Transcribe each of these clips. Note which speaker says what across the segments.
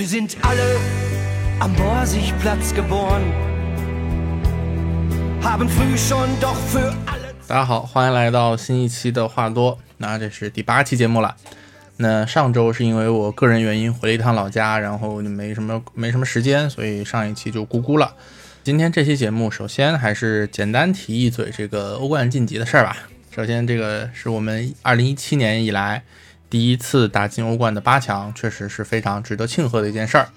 Speaker 1: Wir sind alle am Borsigplatz geboren, haben früh schon doch für alle.
Speaker 2: 大家好，欢迎来到新一期的话多。那这是第八期节目了。那上周是因为我个人原因回了一趟老家，然后就没什么没什么时间，所以上一期就咕咕了。今天这期节目，首先还是简单提一嘴这个欧冠晋级的事儿吧。首先，这个是我们二零一七年以来第一次打进欧冠的八强，确实是非常值得庆贺的一件事儿。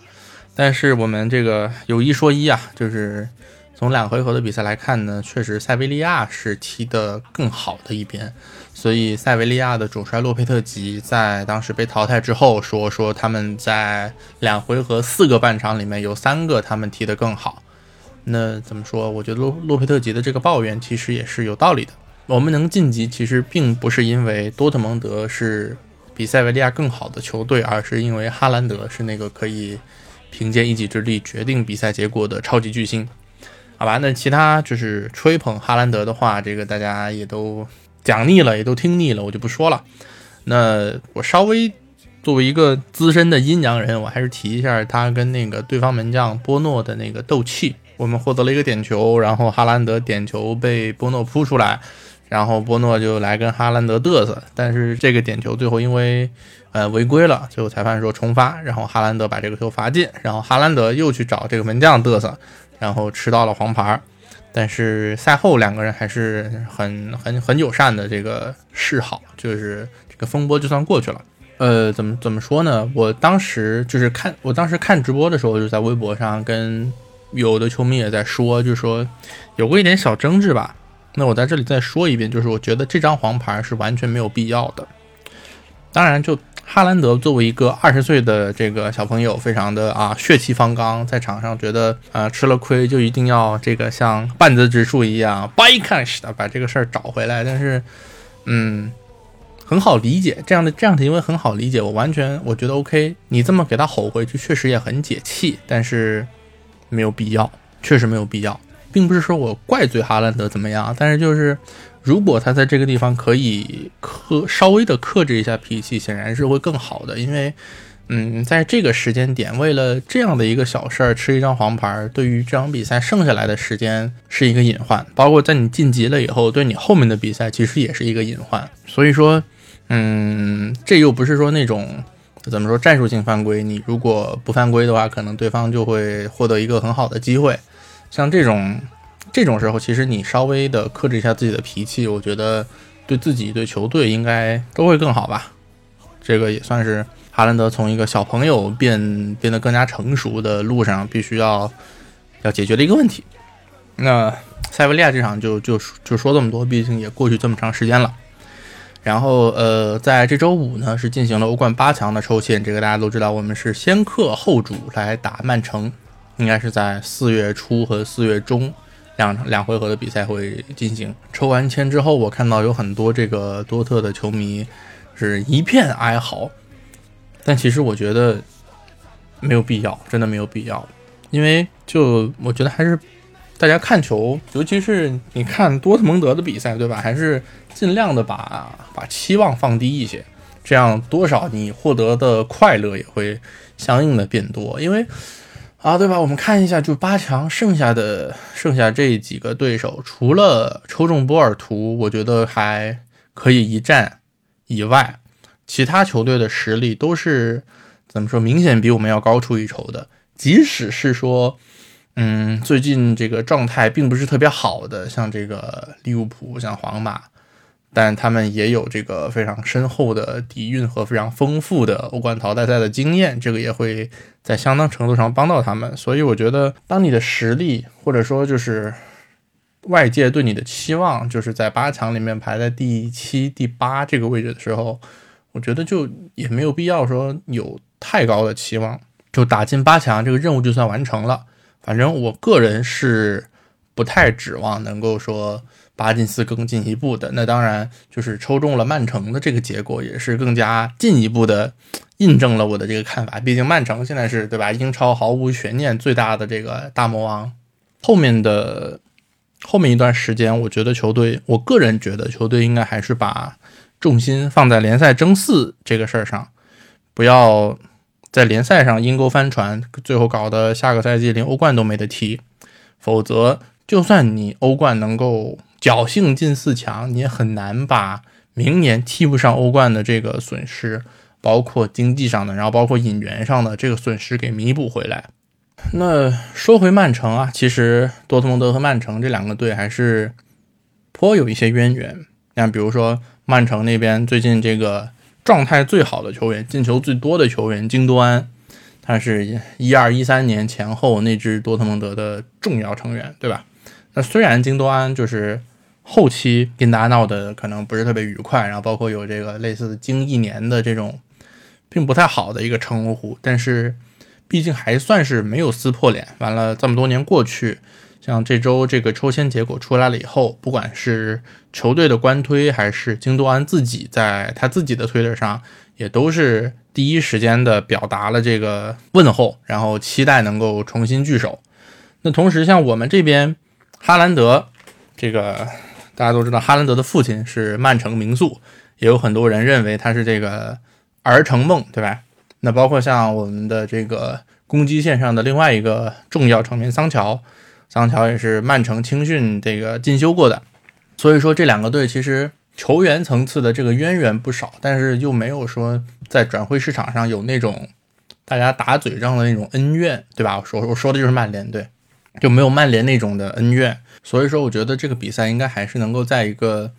Speaker 2: 但是我们这个有一说一啊，就是从两回合的比赛来看呢，确实塞维利亚是踢得更好的一边。所以塞维利亚的主帅洛佩特吉在当时被淘汰之后说说他们在两回合四个半场里面有三个他们踢得更好。那怎么说？我觉得洛洛佩特吉的这个抱怨其实也是有道理的。我们能晋级其实并不是因为多特蒙德是比塞维利亚更好的球队，而是因为哈兰德是那个可以凭借一己之力决定比赛结果的超级巨星。好吧，那其他就是吹捧哈兰德的话，这个大家也都。讲腻了，也都听腻了，我就不说了。那我稍微作为一个资深的阴阳人，我还是提一下他跟那个对方门将波诺的那个斗气。我们获得了一个点球，然后哈兰德点球被波诺扑出来，然后波诺就来跟哈兰德嘚瑟。但是这个点球最后因为呃违规了，最后裁判说重发，然后哈兰德把这个球罚进，然后哈兰德又去找这个门将嘚瑟，然后吃到了黄牌。但是赛后两个人还是很很很友善的，这个示好，就是这个风波就算过去了。呃，怎么怎么说呢？我当时就是看，我当时看直播的时候，就在微博上跟有的球迷也在说，就说有过一点小争执吧。那我在这里再说一遍，就是我觉得这张黄牌是完全没有必要的。当然就。哈兰德作为一个二十岁的这个小朋友，非常的啊血气方刚，在场上觉得啊吃了亏就一定要这个像半泽直树一样 by cash 的把这个事儿找回来。但是，嗯，很好理解这样的这样的行为很好理解，我完全我觉得 OK。你这么给他吼回去，确实也很解气，但是没有必要，确实没有必要，并不是说我怪罪哈兰德怎么样，但是就是。如果他在这个地方可以克稍微的克制一下脾气，显然是会更好的。因为，嗯，在这个时间点，为了这样的一个小事儿吃一张黄牌，对于这场比赛剩下来的时间是一个隐患。包括在你晋级了以后，对你后面的比赛其实也是一个隐患。所以说，嗯，这又不是说那种怎么说战术性犯规，你如果不犯规的话，可能对方就会获得一个很好的机会。像这种。这种时候，其实你稍微的克制一下自己的脾气，我觉得对自己、对球队应该都会更好吧。这个也算是哈兰德从一个小朋友变变得更加成熟的路上必须要要解决的一个问题。那塞维利亚这场就就就说这么多，毕竟也过去这么长时间了。然后呃，在这周五呢，是进行了欧冠八强的抽签，这个大家都知道，我们是先客后主来打曼城，应该是在四月初和四月中。两两回合的比赛会进行。抽完签之后，我看到有很多这个多特的球迷是一片哀嚎，但其实我觉得没有必要，真的没有必要。因为就我觉得还是大家看球，尤其是你看多特蒙德的比赛，对吧？还是尽量的把把期望放低一些，这样多少你获得的快乐也会相应的变多，因为。啊，对吧？我们看一下，就八强剩下的剩下这几个对手，除了抽中波尔图，我觉得还可以一战以外，其他球队的实力都是怎么说，明显比我们要高出一筹的。即使是说，嗯，最近这个状态并不是特别好的，像这个利物浦，像皇马。但他们也有这个非常深厚的底蕴和非常丰富的欧冠淘汰赛的经验，这个也会在相当程度上帮到他们。所以我觉得，当你的实力或者说就是外界对你的期望，就是在八强里面排在第七、第八这个位置的时候，我觉得就也没有必要说有太高的期望，就打进八强这个任务就算完成了。反正我个人是不太指望能够说。八进四更进一步的，那当然就是抽中了曼城的这个结果，也是更加进一步的印证了我的这个看法。毕竟曼城现在是对吧？英超毫无悬念最大的这个大魔王。后面的后面一段时间，我觉得球队，我个人觉得球队应该还是把重心放在联赛争四这个事儿上，不要在联赛上阴沟翻船，最后搞得下个赛季连欧冠都没得踢。否则，就算你欧冠能够侥幸进四强，你也很难把明年踢不上欧冠的这个损失，包括经济上的，然后包括引援上的这个损失给弥补回来。那说回曼城啊，其实多特蒙德和曼城这两个队还是颇有一些渊源。像比如说曼城那边最近这个状态最好的球员、进球最多的球员京多安。他是一二一三年前后那支多特蒙德的重要成员，对吧？那虽然京多安就是后期跟大家闹的可能不是特别愉快，然后包括有这个类似经一年的这种并不太好的一个称呼，但是毕竟还算是没有撕破脸。完了这么多年过去，像这周这个抽签结果出来了以后，不管是球队的官推还是京多安自己在他自己的推特上，也都是。第一时间的表达了这个问候，然后期待能够重新聚首。那同时，像我们这边哈兰德，这个大家都知道，哈兰德的父亲是曼城名宿，也有很多人认为他是这个儿成梦，对吧？那包括像我们的这个攻击线上的另外一个重要成员桑乔，桑乔也是曼城青训这个进修过的，所以说这两个队其实。球员层次的这个渊源不少，但是又没有说在转会市场上有那种大家打嘴仗的那种恩怨，对吧？我说我说的就是曼联队，就没有曼联那种的恩怨。所以说，我觉得这个比赛应该还是能够在一个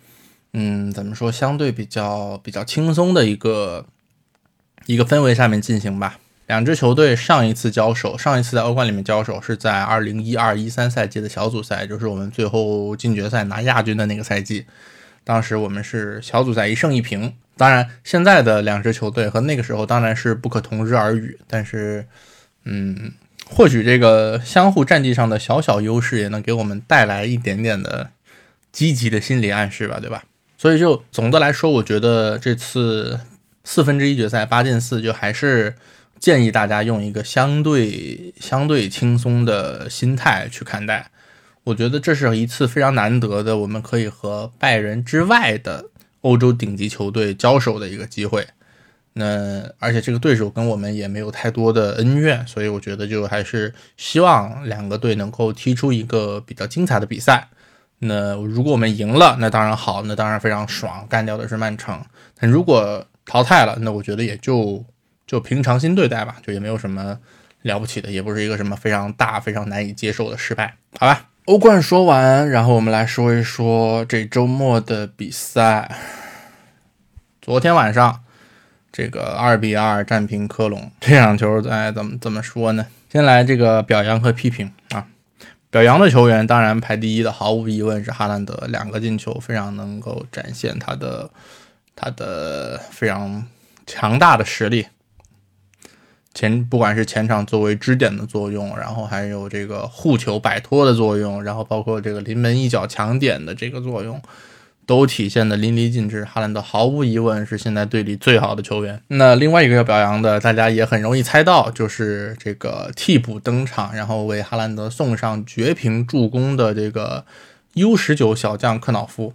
Speaker 2: 嗯，怎么说，相对比较比较轻松的一个一个氛围下面进行吧。两支球队上一次交手，上一次在欧冠里面交手是在二零一二一三赛季的小组赛，就是我们最后进决赛拿亚军的那个赛季。当时我们是小组赛一胜一平，当然现在的两支球队和那个时候当然是不可同日而语，但是，嗯，或许这个相互战绩上的小小优势也能给我们带来一点点的积极的心理暗示吧，对吧？所以就总的来说，我觉得这次四分之一决赛八进四，就还是建议大家用一个相对相对轻松的心态去看待。我觉得这是一次非常难得的，我们可以和拜仁之外的欧洲顶级球队交手的一个机会。那而且这个对手跟我们也没有太多的恩怨，所以我觉得就还是希望两个队能够踢出一个比较精彩的比赛。那如果我们赢了，那当然好，那当然非常爽，干掉的是曼城。但如果淘汰了，那我觉得也就就平常心对待吧，就也没有什么了不起的，也不是一个什么非常大、非常难以接受的失败，好吧？欧冠说完，然后我们来说一说这周末的比赛。昨天晚上，这个二比二战平科隆，这场球赛怎么怎么说呢？先来这个表扬和批评啊。表扬的球员当然排第一的，毫无疑问是哈兰德，两个进球非常能够展现他的他的非常强大的实力。前不管是前场作为支点的作用，然后还有这个护球摆脱的作用，然后包括这个临门一脚抢点的这个作用，都体现的淋漓尽致。哈兰德毫无疑问是现在队里最好的球员。那另外一个要表扬的，大家也很容易猜到，就是这个替补登场，然后为哈兰德送上绝平助攻的这个 U 十九小将克瑙夫。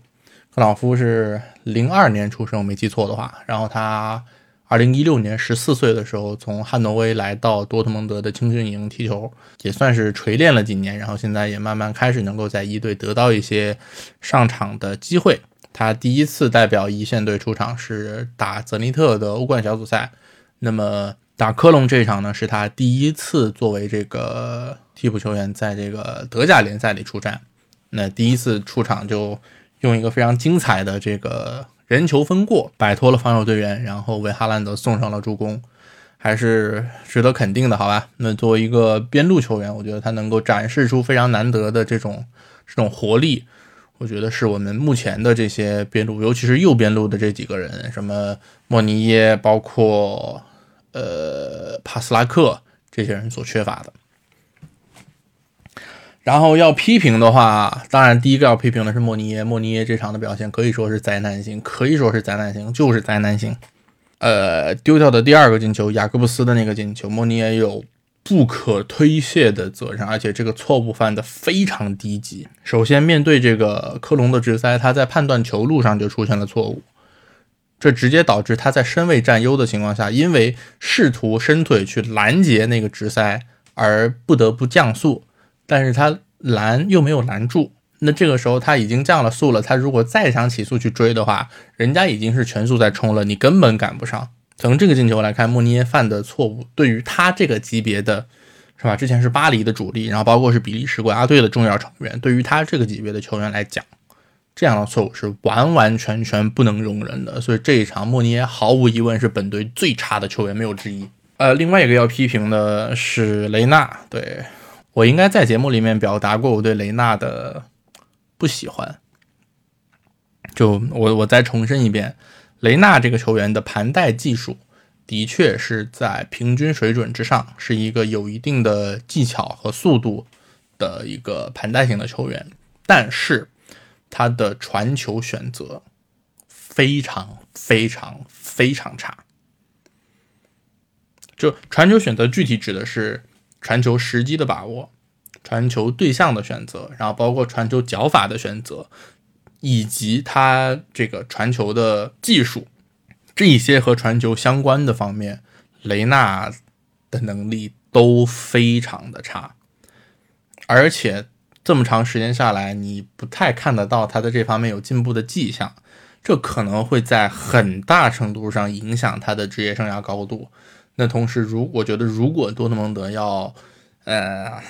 Speaker 2: 克瑙夫是零二年出生，我没记错的话，然后他。二零一六年十四岁的时候，从汉诺威来到多特蒙德的青训营踢球，也算是锤炼了几年，然后现在也慢慢开始能够在一队得到一些上场的机会。他第一次代表一线队出场是打泽尼特的欧冠小组赛，那么打科隆这场呢，是他第一次作为这个替补球员在这个德甲联赛里出战。那第一次出场就用一个非常精彩的这个。人球分过，摆脱了防守队员，然后为哈兰德送上了助攻，还是值得肯定的，好吧？那作为一个边路球员，我觉得他能够展示出非常难得的这种这种活力，我觉得是我们目前的这些边路，尤其是右边路的这几个人，什么莫尼耶，包括呃帕斯拉克这些人所缺乏的。然后要批评的话，当然第一个要批评的是莫尼耶。莫尼耶这场的表现可以说是灾难性，可以说是灾难性，就是灾难性。呃，丢掉的第二个进球，雅各布斯的那个进球，莫尼耶有不可推卸的责任，而且这个错误犯的非常低级。首先，面对这个科隆的直塞，他在判断球路上就出现了错误。这直接导致他在身位占优的情况下，因为试图伸腿去拦截那个直塞而不得不降速，但是他拦又没有拦住。那这个时候他已经降了速了，他如果再想起速去追的话，人家已经是全速在冲了，你根本赶不上。从这个进球来看，莫尼耶犯的错误，对于他这个级别的，是吧？之前是巴黎的主力，然后包括是比利时国家队的重要成员，对于他这个级别的球员来讲，这样的错误是完完全全不能容忍的。所以这一场，莫尼耶毫无疑问是本队最差的球员，没有之一。呃，另外一个要批评的是雷纳，对我应该在节目里面表达过我对雷纳的不喜欢。就我我再重申一遍。雷纳这个球员的盘带技术的确是在平均水准之上，是一个有一定的技巧和速度的一个盘带型的球员，但是他的传球选择非常非常非常差。就传球选择具体指的是传球时机的把握、传球对象的选择，然后包括传球脚法的选择。以及他这个传球的技术，这一些和传球相关的方面，雷纳的能力都非常的差，而且这么长时间下来，你不太看得到他在这方面有进步的迹象，这可能会在很大程度上影响他的职业生涯高度。那同时，如我觉得，如果多特蒙德要呃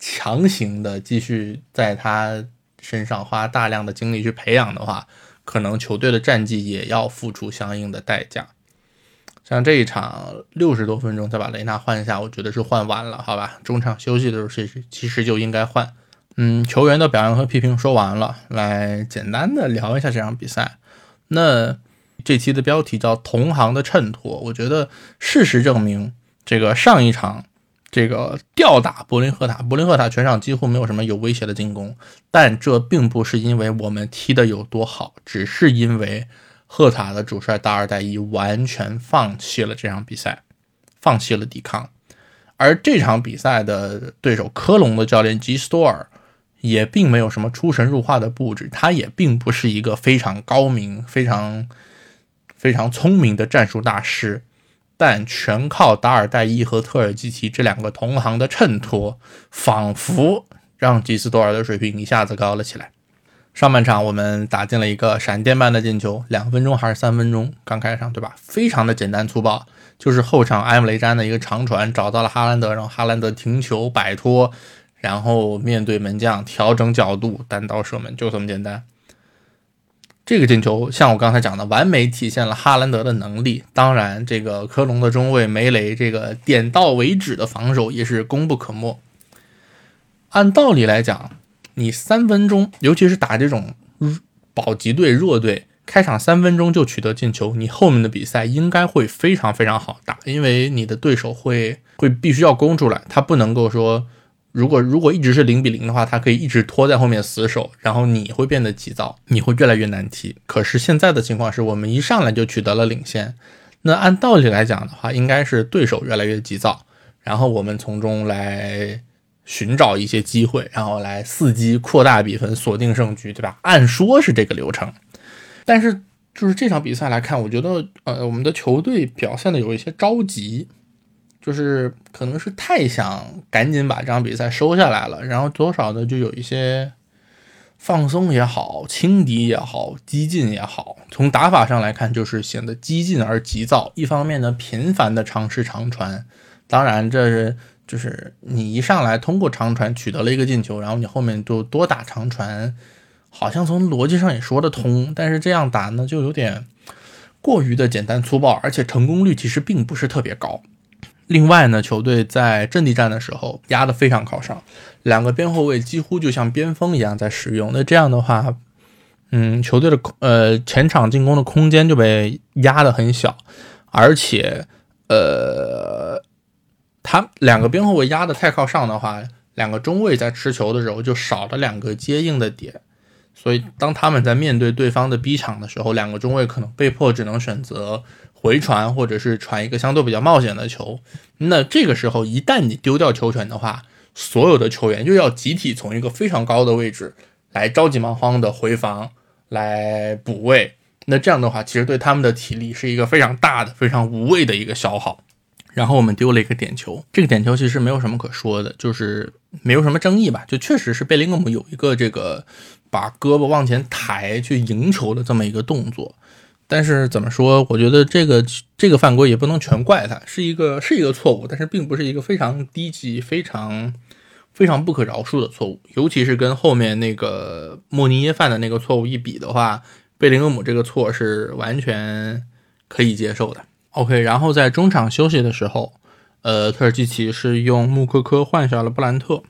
Speaker 2: 强行的继续在他。身上花大量的精力去培养的话，可能球队的战绩也要付出相应的代价。像这一场六十多分钟再把雷纳换下，我觉得是换晚了，好吧？中场休息的时候其实其实就应该换。嗯，球员的表扬和批评说完了，来简单的聊一下这场比赛。那这期的标题叫“同行的衬托”，我觉得事实证明，这个上一场。这个吊打柏林赫塔，柏林赫塔全场几乎没有什么有威胁的进攻，但这并不是因为我们踢的有多好，只是因为赫塔的主帅达尔代伊完全放弃了这场比赛，放弃了抵抗。而这场比赛的对手科隆的教练吉斯多尔也并没有什么出神入化的布置，他也并不是一个非常高明、非常非常聪明的战术大师。但全靠达尔代伊和特尔基奇这两个同行的衬托，仿佛让吉斯多尔的水平一下子高了起来。上半场我们打进了一个闪电般的进球，两分钟还是三分钟？刚开场对吧？非常的简单粗暴，就是后场埃姆雷詹的一个长传找到了哈兰德，然后哈兰德停球摆脱，然后面对门将调整角度单刀射门，就这么简单。这个进球像我刚才讲的，完美体现了哈兰德的能力。当然，这个科隆的中卫梅雷这个点到为止的防守也是功不可没。按道理来讲，你三分钟，尤其是打这种保级队弱队，开场三分钟就取得进球，你后面的比赛应该会非常非常好打，因为你的对手会会必须要攻出来，他不能够说。如果如果一直是零比零的话，他可以一直拖在后面死守，然后你会变得急躁，你会越来越难踢。可是现在的情况是我们一上来就取得了领先，那按道理来讲的话，应该是对手越来越急躁，然后我们从中来寻找一些机会，然后来伺机扩大比分，锁定胜局，对吧？按说是这个流程，但是就是这场比赛来看，我觉得呃，我们的球队表现的有一些着急。就是可能是太想赶紧把这场比赛收下来了，然后多少的就有一些放松也好，轻敌也好，激进也好。从打法上来看，就是显得激进而急躁。一方面呢，频繁的尝试长传，当然这是就是你一上来通过长传取得了一个进球，然后你后面就多打长传，好像从逻辑上也说得通。但是这样打呢，就有点过于的简单粗暴，而且成功率其实并不是特别高。另外呢，球队在阵地战的时候压得非常靠上，两个边后卫几乎就像边锋一样在使用。那这样的话，嗯，球队的呃前场进攻的空间就被压得很小，而且呃，他两个边后卫压得太靠上的话，两个中卫在持球的时候就少了两个接应的点，所以当他们在面对对方的逼抢的时候，两个中卫可能被迫只能选择。回传或者是传一个相对比较冒险的球，那这个时候一旦你丢掉球权的话，所有的球员就要集体从一个非常高的位置来着急忙慌的回防来补位，那这样的话，其实对他们的体力是一个非常大的、非常无谓的一个消耗。然后我们丢了一个点球，这个点球其实没有什么可说的，就是没有什么争议吧，就确实是贝林厄姆有一个这个把胳膊往前抬去迎球的这么一个动作。但是怎么说，我觉得这个这个犯规也不能全怪他，是一个是一个错误，但是并不是一个非常低级、非常非常不可饶恕的错误，尤其是跟后面那个莫尼耶犯的那个错误一比的话。贝林厄姆这个错是完全可以接受的。OK，然后在中场休息的时候，呃，特尔基奇是用穆科科换下了布兰特。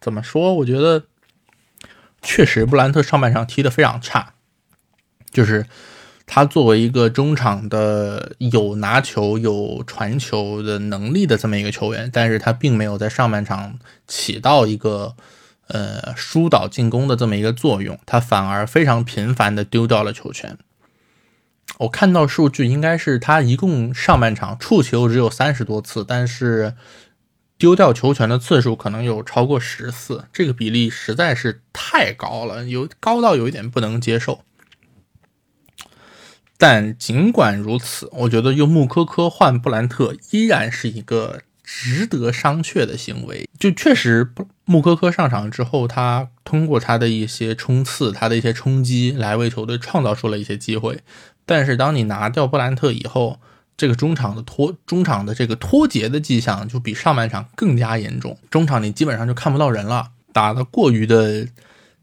Speaker 2: 怎么说？我觉得确实布兰特上半场踢得非常差，就是他作为一个中场的有拿球、有传球的能力的这么一个球员，但是他并没有在上半场起到一个。呃，疏导进攻的这么一个作用，他反而非常频繁的丢掉了球权。我看到数据，应该是他一共上半场触球只有三十多次，但是丢掉球权的次数可能有超过十次，这个比例实在是太高了，有高到有一点不能接受。但尽管如此，我觉得用穆科科换布兰特依然是一个。值得商榷的行为，就确实穆科科上场之后，他通过他的一些冲刺，他的一些冲击，来为球队创造出了一些机会。但是当你拿掉布兰特以后，这个中场的脱中场的这个脱节的迹象就比上半场更加严重。中场你基本上就看不到人了，打得过于的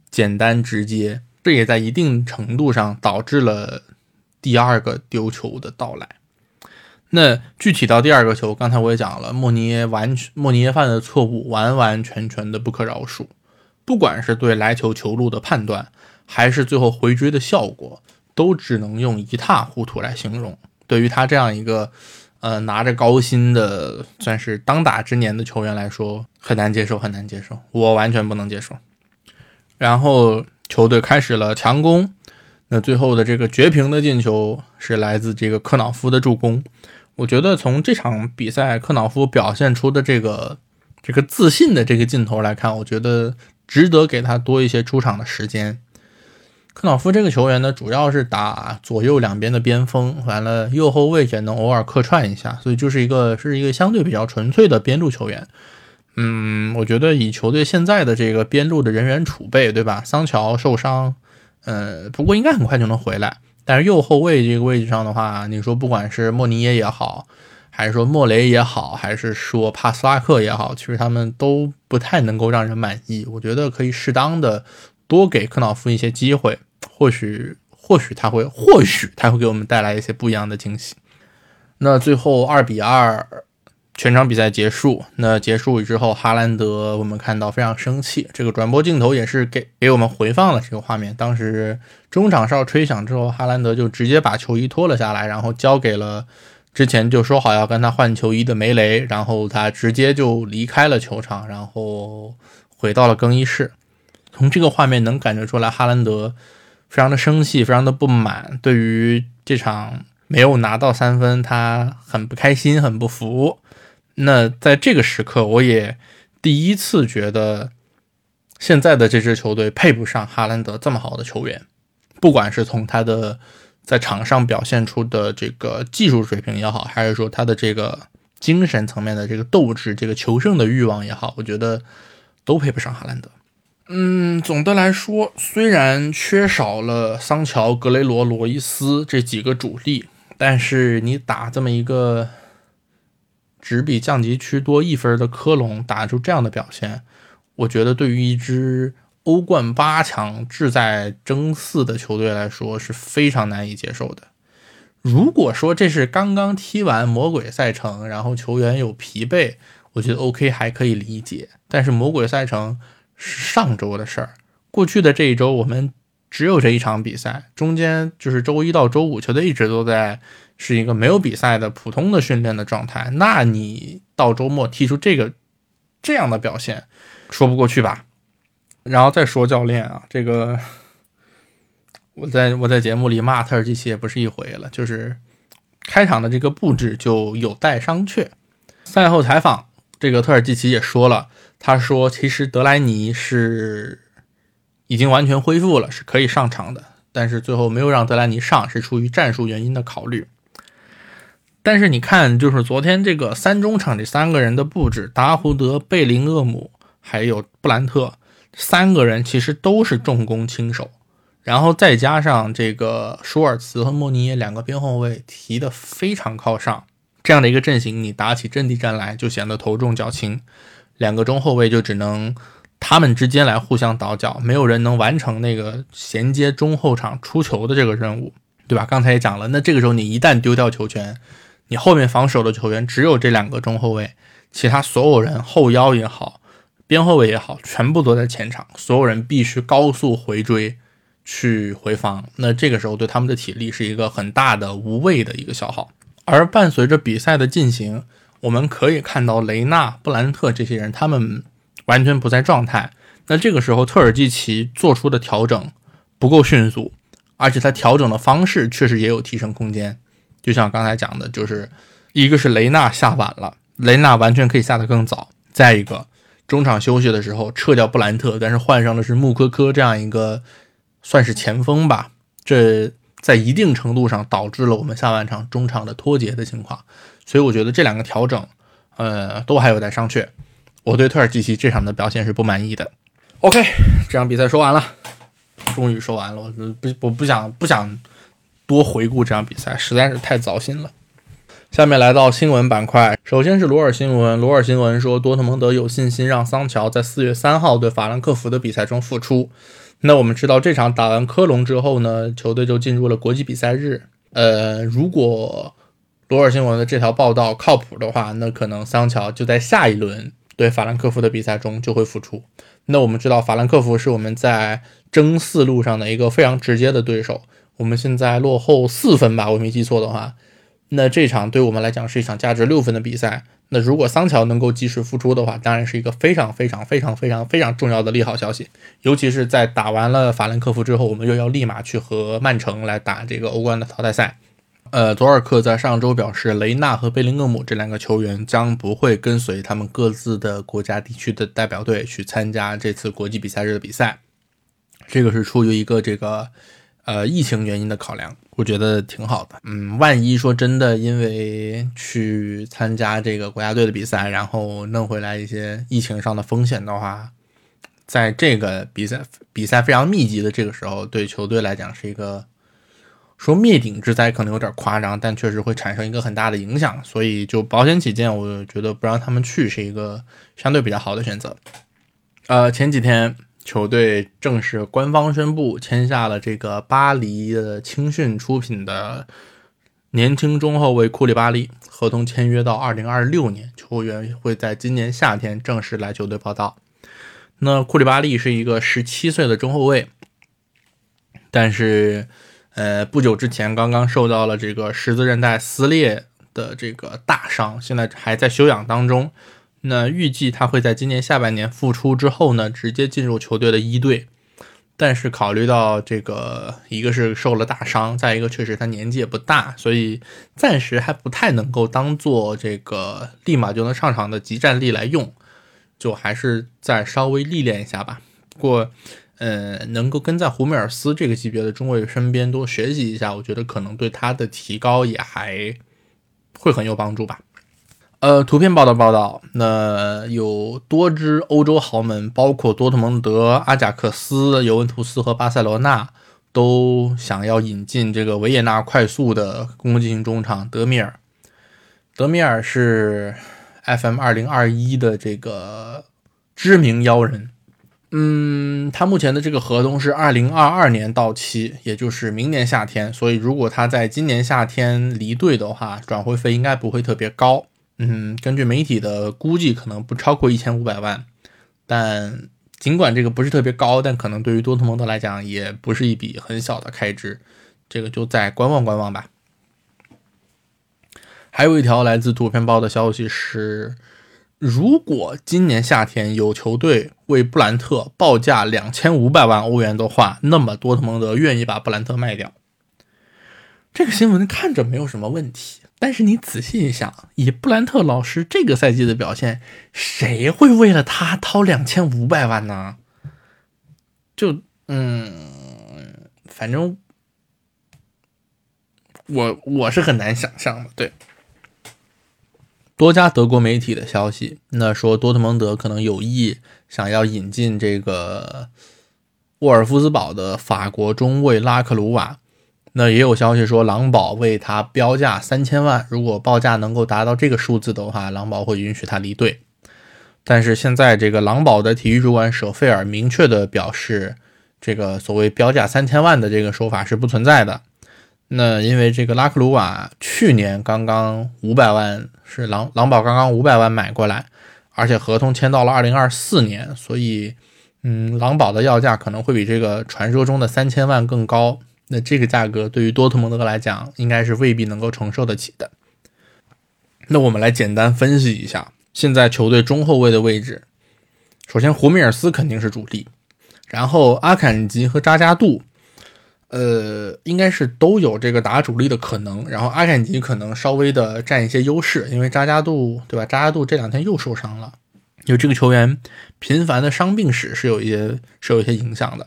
Speaker 2: 简单直接，这也在一定程度上导致了第二个丢球的到来。那具体到第二个球，刚才我也讲了，莫尼耶完全莫尼耶犯的错误完完全全的不可饶恕，不管是对来球球路的判断，还是最后回追的效果，都只能用一塌糊涂来形容。对于他这样一个呃拿着高薪的算是当打之年的球员来说，很难接受，很难接受，我完全不能接受。然后球队开始了强攻，那最后的这个绝平的进球是来自这个克瑙夫的助攻。我觉得从这场比赛克瑙夫表现出的这个这个自信的这个劲头来看，我觉得值得给他多一些出场的时间。克瑙夫这个球员呢，主要是打左右两边的边锋，完了右后卫也能偶尔客串一下，所以就是一个是一个相对比较纯粹的边路球员。嗯，我觉得以球队现在的这个边路的人员储备，对吧？桑乔受伤，呃，不过应该很快就能回来。但是右后卫这个位置上的话，你说不管是莫尼耶也好，还是说莫雷也好，还是说帕斯拉克也好，其实他们都不太能够让人满意。我觉得可以适当的多给克瑙夫一些机会，或许或许他会或许他会给我们带来一些不一样的惊喜。那最后二比二。全场比赛结束，那结束之后，哈兰德我们看到非常生气。这个转播镜头也是给给我们回放了这个画面。当时中场哨吹响之后，哈兰德就直接把球衣脱了下来，然后交给了之前就说好要跟他换球衣的梅雷，然后他直接就离开了球场，然后回到了更衣室。从这个画面能感觉出来，哈兰德非常的生气，非常的不满，对于这场没有拿到三分，他很不开心，很不服。那在这个时刻，我也第一次觉得现在的这支球队配不上哈兰德这么好的球员，不管是从他的在场上表现出的这个技术水平也好，还是说他的这个精神层面的这个斗志、这个求胜的欲望也好，我觉得都配不上哈兰德。嗯，总的来说，虽然缺少了桑乔、格雷罗、罗伊斯这几个主力，但是你打这么一个。只比降级区多一分的科隆打出这样的表现，我觉得对于一支欧冠八强志在争四的球队来说是非常难以接受的。如果说这是刚刚踢完魔鬼赛程，然后球员有疲惫，我觉得 OK 还可以理解。但是魔鬼赛程是上周的事儿，过去的这一周我们只有这一场比赛，中间就是周一到周五球队一直都在。是一个没有比赛的普通的训练的状态，那你到周末踢出这个这样的表现，说不过去吧？然后再说教练啊，这个我在我在节目里骂特尔基奇也不是一回了，就是开场的这个布置就有待商榷。赛后采访，这个特尔基奇也说了，他说其实德莱尼是已经完全恢复了，是可以上场的。但是最后没有让德莱尼上，是出于战术原因的考虑。但是你看，就是昨天这个三中场这三个人的布置，达胡德、贝林厄姆还有布兰特三个人其实都是重攻轻守，然后再加上这个舒尔茨和莫尼耶两个边后卫提的非常靠上，这样的一个阵型，你打起阵地战来就显得头重脚轻，两个中后卫就只能他们之间来互相倒脚，没有人能完成那个衔接中后场出球的这个任务，对吧？刚才也讲了，那这个时候你一旦丢掉球权。你后面防守的球员只有这两个中后卫，其他所有人后腰也好，边后卫也好，全部都在前场，所有人必须高速回追去回防。那这个时候对他们的体力是一个很大的无谓的一个消耗。而伴随着比赛的进行，我们可以看到雷纳、布兰特这些人他们完全不在状态。那这个时候特尔季奇做出的调整不够迅速，而且他调整的方式确实也有提升空间。就像刚才讲的，就是一个是雷纳下晚了，雷纳完全可以下得更早。再一个，中场休息的时候撤掉布兰特，但是换上的是穆科科这样一个算是前锋吧，这在一定程度上导致了我们下半场中场的脱节的情况。所以我觉得这两个调整，呃，都还有待商榷。我对特尔季奇这场的表现是不满意的。OK，这场比赛说完了，终于说完了。我不，我不想，不想。多回顾这场比赛实在是太糟心了。下面来到新闻板块，首先是罗尔新闻。罗尔新闻说，多特蒙德有信心让桑乔在四月三号对法兰克福的比赛中复出。那我们知道，这场打完科隆之后呢，球队就进入了国际比赛日。呃，如果罗尔新闻的这条报道靠谱的话，那可能桑乔就在下一轮对法兰克福的比赛中就会复出。那我们知道，法兰克福是我们在争四路上的一个非常直接的对手。我们现在落后四分吧，我没记错的话，那这场对我们来讲是一场价值六分的比赛。那如果桑乔能够及时复出的话，当然是一个非常非常非常非常非常重要的利好消息。尤其是在打完了法兰克福之后，我们又要立马去和曼城来打这个欧冠的淘汰赛。呃，佐尔克在上周表示，雷纳和贝林厄姆这两个球员将不会跟随他们各自的国家地区的代表队去参加这次国际比赛日的比赛。这个是出于一个这个。呃，疫情原因的考量，我觉得挺好的。嗯，万一说真的，因为去参加这个国家队的比赛，然后弄回来一些疫情上的风险的话，在这个比赛比赛非常密集的这个时候，对球队来讲是一个说灭顶之灾，可能有点夸张，但确实会产生一个很大的影响。所以就保险起见，我觉得不让他们去是一个相对比较好的选择。呃，前几天。球队正式官方宣布签下了这个巴黎的青训出品的年轻中后卫库里巴利，合同签约到二零二六年，球员会在今年夏天正式来球队报道。那库里巴利是一个十七岁的中后卫，但是呃不久之前刚刚受到了这个十字韧带撕裂的这个大伤，现在还在休养当中。那预计他会在今年下半年复出之后呢，直接进入球队的一队。但是考虑到这个，一个是受了大伤，再一个确实他年纪也不大，所以暂时还不太能够当做这个立马就能上场的集战力来用，就还是再稍微历练一下吧。不过，呃，能够跟在胡梅尔斯这个级别的中卫身边多学习一下，我觉得可能对他的提高也还会很有帮助吧。呃，图片报道报道，那有多支欧洲豪门，包括多特蒙德、阿贾克斯、尤文图斯和巴塞罗那，都想要引进这个维也纳快速的攻击型中场德米尔。德米尔是 FM 二零二一的这个知名妖人，嗯，他目前的这个合同是二零二二年到期，也就是明年夏天。所以如果他在今年夏天离队的话，转会费应该不会特别高。嗯，根据媒体的估计，可能不超过一千五百万。但尽管这个不是特别高，但可能对于多特蒙德来讲，也不是一笔很小的开支。这个就再观望观望吧。还有一条来自图片报的消息是，如果今年夏天有球队为布兰特报价两千五百万欧元的话，那么多特蒙德愿意把布兰特卖掉。这个新闻看着没有什么问题。但是你仔细一想，以布兰特老师这个赛季的表现，谁会为了他掏两千五百万呢？就嗯，反正我我是很难想象的。对，多家德国媒体的消息，那说多特蒙德可能有意想要引进这个沃尔夫斯堡的法国中卫拉克鲁瓦。那也有消息说，狼堡为他标价三千万，如果报价能够达到这个数字的话，狼堡会允许他离队。但是现在这个狼堡的体育主管舍费尔明确的表示，这个所谓标价三千万的这个说法是不存在的。那因为这个拉克鲁瓦去年刚刚五百万是狼狼堡刚刚五百万买过来，而且合同签到了二零二四年，所以嗯，狼堡的要价可能会比这个传说中的三千万更高。那这个价格对于多特蒙德来讲，应该是未必能够承受得起的。那我们来简单分析一下现在球队中后卫的位置。首先，胡米尔斯肯定是主力，然后阿坎吉和扎加杜，呃，应该是都有这个打主力的可能。然后阿坎吉可能稍微的占一些优势，因为扎加杜，对吧？扎加杜这两天又受伤了，就这个球员频繁的伤病史是有一些是有一些影响的。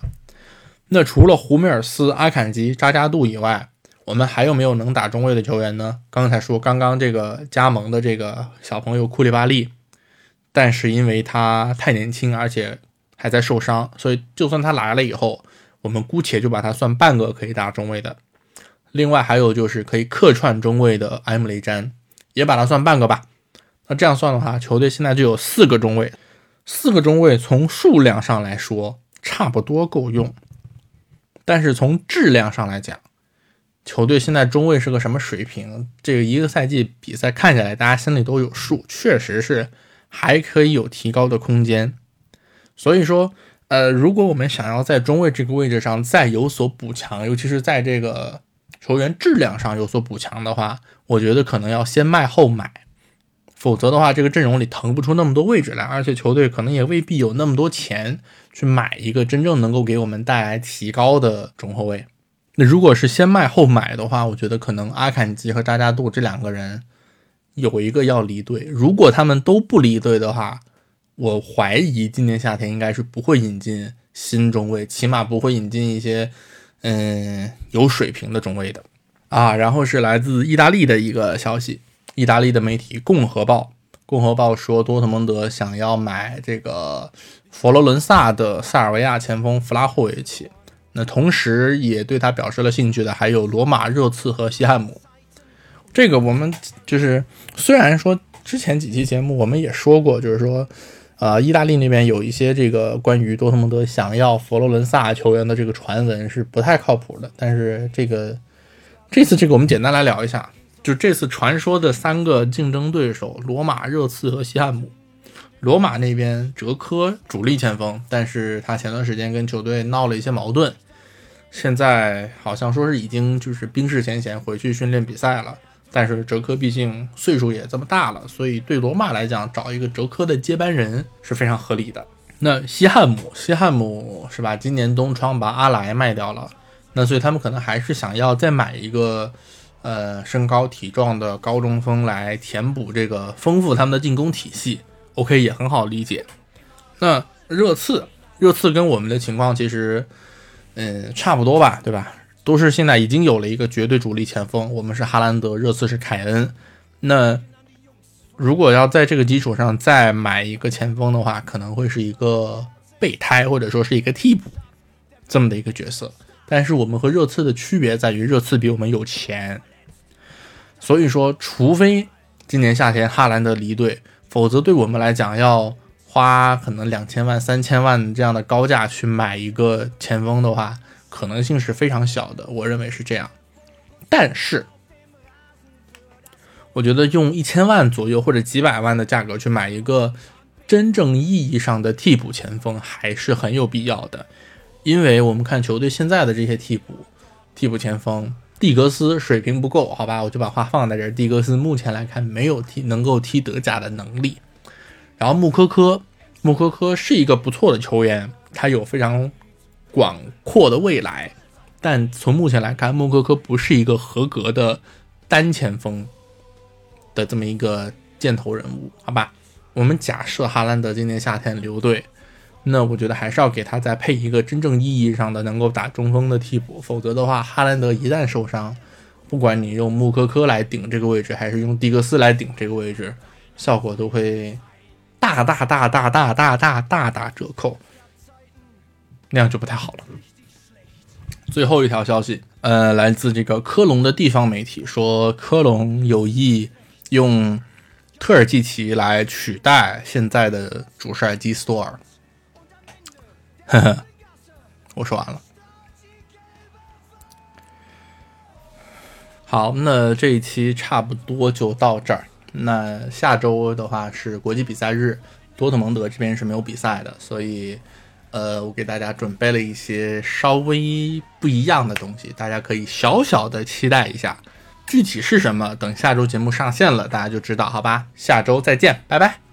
Speaker 2: 那除了胡梅尔斯、阿坎吉、扎加杜以外，我们还有没有能打中卫的球员呢？刚才说刚刚这个加盟的这个小朋友库利巴利，但是因为他太年轻，而且还在受伤，所以就算他来了以后，我们姑且就把它算半个可以打中卫的。另外还有就是可以客串中卫的埃姆雷詹，也把它算半个吧。那这样算的话，球队现在就有四个中卫，四个中卫从数量上来说差不多够用。但是从质量上来讲，球队现在中卫是个什么水平？这个一个赛季比赛看起来，大家心里都有数，确实是还可以有提高的空间。所以说，呃，如果我们想要在中卫这个位置上再有所补强，尤其是在这个球员质量上有所补强的话，我觉得可能要先卖后买，否则的话，这个阵容里腾不出那么多位置来，而且球队可能也未必有那么多钱。去买一个真正能够给我们带来提高的中后卫。那如果是先卖后买的话，我觉得可能阿坎吉和扎加杜这两个人有一个要离队。如果他们都不离队的话，我怀疑今年夏天应该是不会引进新中卫，起码不会引进一些嗯有水平的中卫的啊。然后是来自意大利的一个消息，意大利的媒体《共和报》，《共和报》说多特蒙德想要买这个。佛罗伦萨的塞尔维亚前锋弗拉霍维奇，那同时也对他表示了兴趣的还有罗马、热刺和西汉姆。这个我们就是虽然说之前几期节目我们也说过，就是说，呃，意大利那边有一些这个关于多特蒙德想要佛罗伦萨球员的这个传闻是不太靠谱的。但是这个这次这个我们简单来聊一下，就这次传说的三个竞争对手：罗马、热刺和西汉姆。罗马那边哲科主力前锋，但是他前段时间跟球队闹了一些矛盾，现在好像说是已经就是冰释前嫌，回去训练比赛了。但是哲科毕竟岁数也这么大了，所以对罗马来讲，找一个哲科的接班人是非常合理的。那西汉姆，西汉姆是吧？今年冬窗把阿莱卖掉了，那所以他们可能还是想要再买一个，呃，身高体壮的高中锋来填补这个，丰富他们的进攻体系。OK 也很好理解。那热刺，热刺跟我们的情况其实，嗯，差不多吧，对吧？都是现在已经有了一个绝对主力前锋，我们是哈兰德，热刺是凯恩。那如果要在这个基础上再买一个前锋的话，可能会是一个备胎或者说是一个替补这么的一个角色。但是我们和热刺的区别在于，热刺比我们有钱，所以说，除非今年夏天哈兰德离队。否则，对我们来讲，要花可能两千万、三千万这样的高价去买一个前锋的话，可能性是非常小的。我认为是这样。但是，我觉得用一千万左右或者几百万的价格去买一个真正意义上的替补前锋，还是很有必要的。因为我们看球队现在的这些替补替补前锋。蒂格斯水平不够，好吧，我就把话放在这儿。蒂格斯目前来看没有踢能够踢德甲的能力。然后穆科科，穆科科是一个不错的球员，他有非常广阔的未来。但从目前来看，穆科科不是一个合格的单前锋的这么一个箭头人物，好吧？我们假设哈兰德今年夏天留队。那我觉得还是要给他再配一个真正意义上的能够打中锋的替补，否则的话，哈兰德一旦受伤，不管你用穆科科来顶这个位置，还是用蒂格斯来顶这个位置，效果都会大大大大大大大大打折扣，那样就不太好了。最后一条消息，呃，来自这个科隆的地方媒体说，科隆有意用特尔季奇来取代现在的主帅基斯多尔。呵呵，我说完了。好，那这一期差不多就到这儿。那下周的话是国际比赛日，多特蒙德这边是没有比赛的，所以，呃，我给大家准备了一些稍微不一样的东西，大家可以小小的期待一下。具体是什么，等下周节目上线了，大家就知道，好吧？下周再见，拜拜。